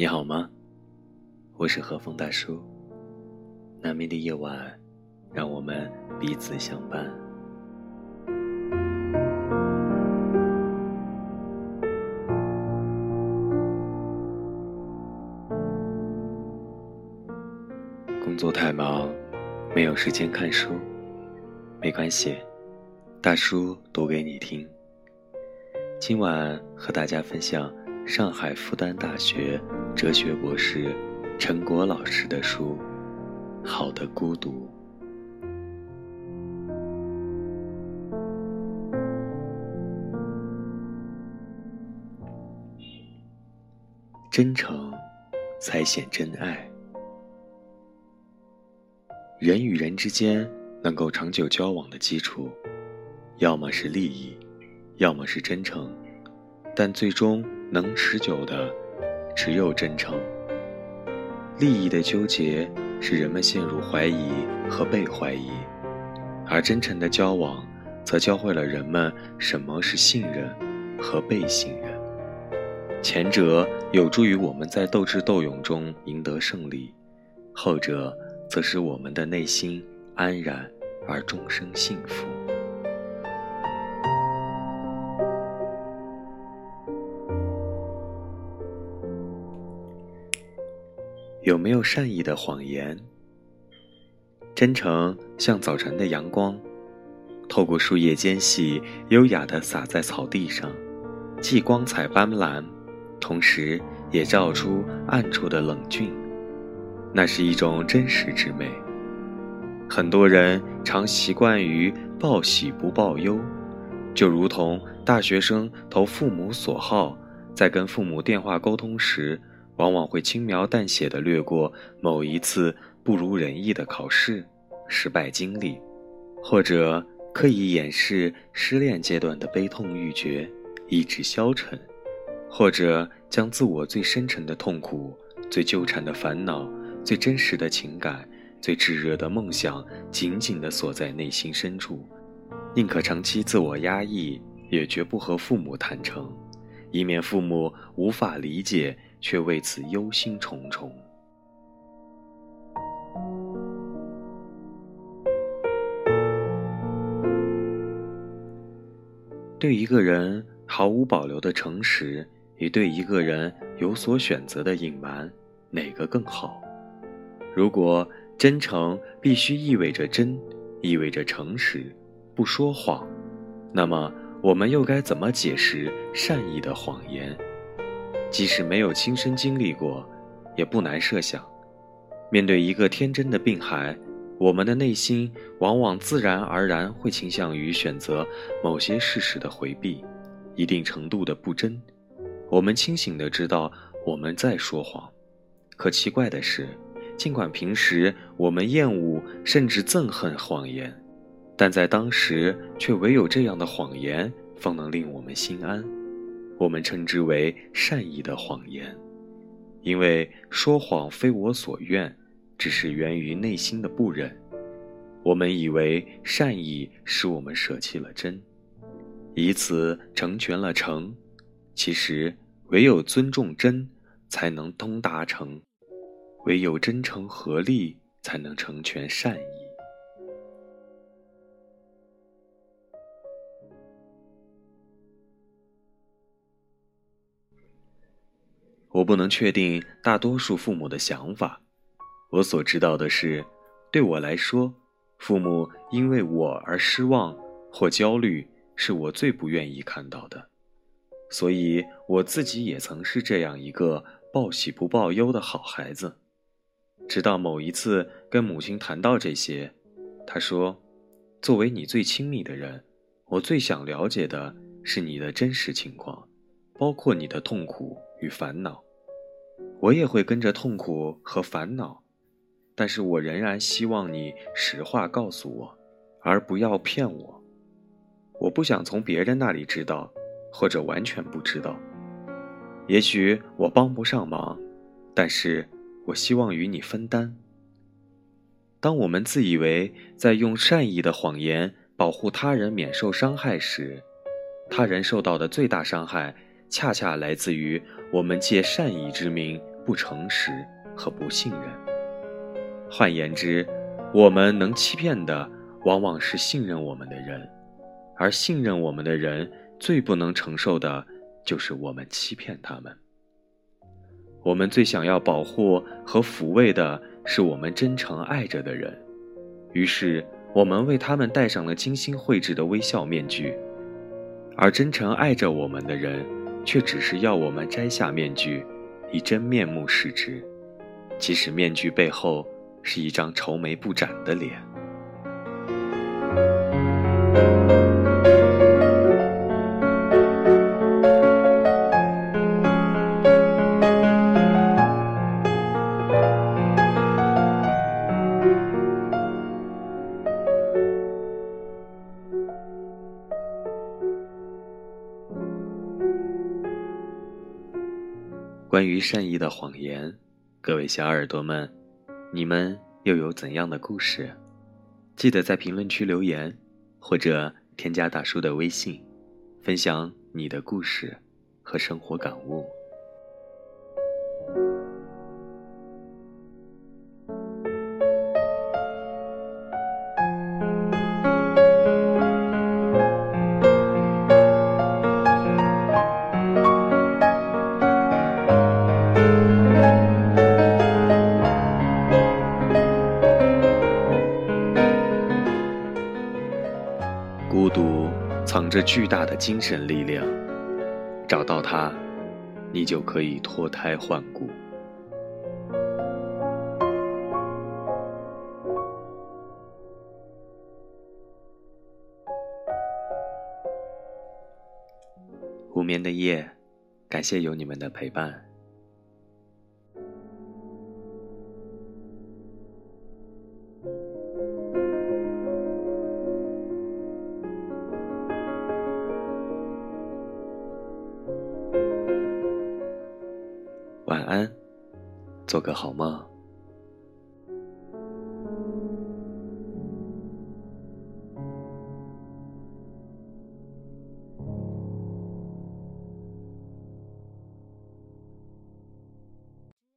你好吗？我是和风大叔。难眠的夜晚，让我们彼此相伴。工作太忙，没有时间看书，没关系，大叔读给你听。今晚和大家分享上海复旦大学。哲学博士陈果老师的书《好的孤独》，真诚才显真爱。人与人之间能够长久交往的基础，要么是利益，要么是真诚，但最终能持久的。只有真诚。利益的纠结使人们陷入怀疑和被怀疑，而真诚的交往则教会了人们什么是信任和被信任。前者有助于我们在斗智斗勇中赢得胜利，后者则使我们的内心安然而终生幸福。有没有善意的谎言？真诚像早晨的阳光，透过树叶间隙，优雅地洒在草地上，既光彩斑斓，同时也照出暗处的冷峻。那是一种真实之美。很多人常习惯于报喜不报忧，就如同大学生投父母所好，在跟父母电话沟通时。往往会轻描淡写地略过某一次不如人意的考试失败经历，或者刻意掩饰失恋阶段的悲痛欲绝，意志消沉，或者将自我最深沉的痛苦、最纠缠的烦恼、最真实的情感、最炙热的梦想紧紧地锁在内心深处，宁可长期自我压抑，也绝不和父母坦诚，以免父母无法理解。却为此忧心忡忡。对一个人毫无保留的诚实，与对一个人有所选择的隐瞒，哪个更好？如果真诚必须意味着真，意味着诚实，不说谎，那么我们又该怎么解释善意的谎言？即使没有亲身经历过，也不难设想，面对一个天真的病孩，我们的内心往往自然而然会倾向于选择某些事实的回避，一定程度的不真。我们清醒的知道我们在说谎，可奇怪的是，尽管平时我们厌恶甚至憎恨谎言，但在当时却唯有这样的谎言方能令我们心安。我们称之为善意的谎言，因为说谎非我所愿，只是源于内心的不忍。我们以为善意使我们舍弃了真，以此成全了诚。其实，唯有尊重真，才能通达诚；唯有真诚合力，才能成全善意。我不能确定大多数父母的想法，我所知道的是，对我来说，父母因为我而失望或焦虑，是我最不愿意看到的。所以我自己也曾是这样一个报喜不报忧的好孩子。直到某一次跟母亲谈到这些，她说：“作为你最亲密的人，我最想了解的是你的真实情况，包括你的痛苦与烦恼。”我也会跟着痛苦和烦恼，但是我仍然希望你实话告诉我，而不要骗我。我不想从别人那里知道，或者完全不知道。也许我帮不上忙，但是我希望与你分担。当我们自以为在用善意的谎言保护他人免受伤害时，他人受到的最大伤害，恰恰来自于我们借善意之名。不诚实和不信任。换言之，我们能欺骗的往往是信任我们的人，而信任我们的人最不能承受的就是我们欺骗他们。我们最想要保护和抚慰的是我们真诚爱着的人，于是我们为他们戴上了精心绘制的微笑面具，而真诚爱着我们的人，却只是要我们摘下面具，以真面目视之，即使面具背后是一张愁眉不展的脸。关于善意的谎言，各位小耳朵们，你们又有怎样的故事？记得在评论区留言，或者添加大叔的微信，分享你的故事和生活感悟。藏着巨大的精神力量，找到它，你就可以脱胎换骨。无眠的夜，感谢有你们的陪伴。安，做个好梦。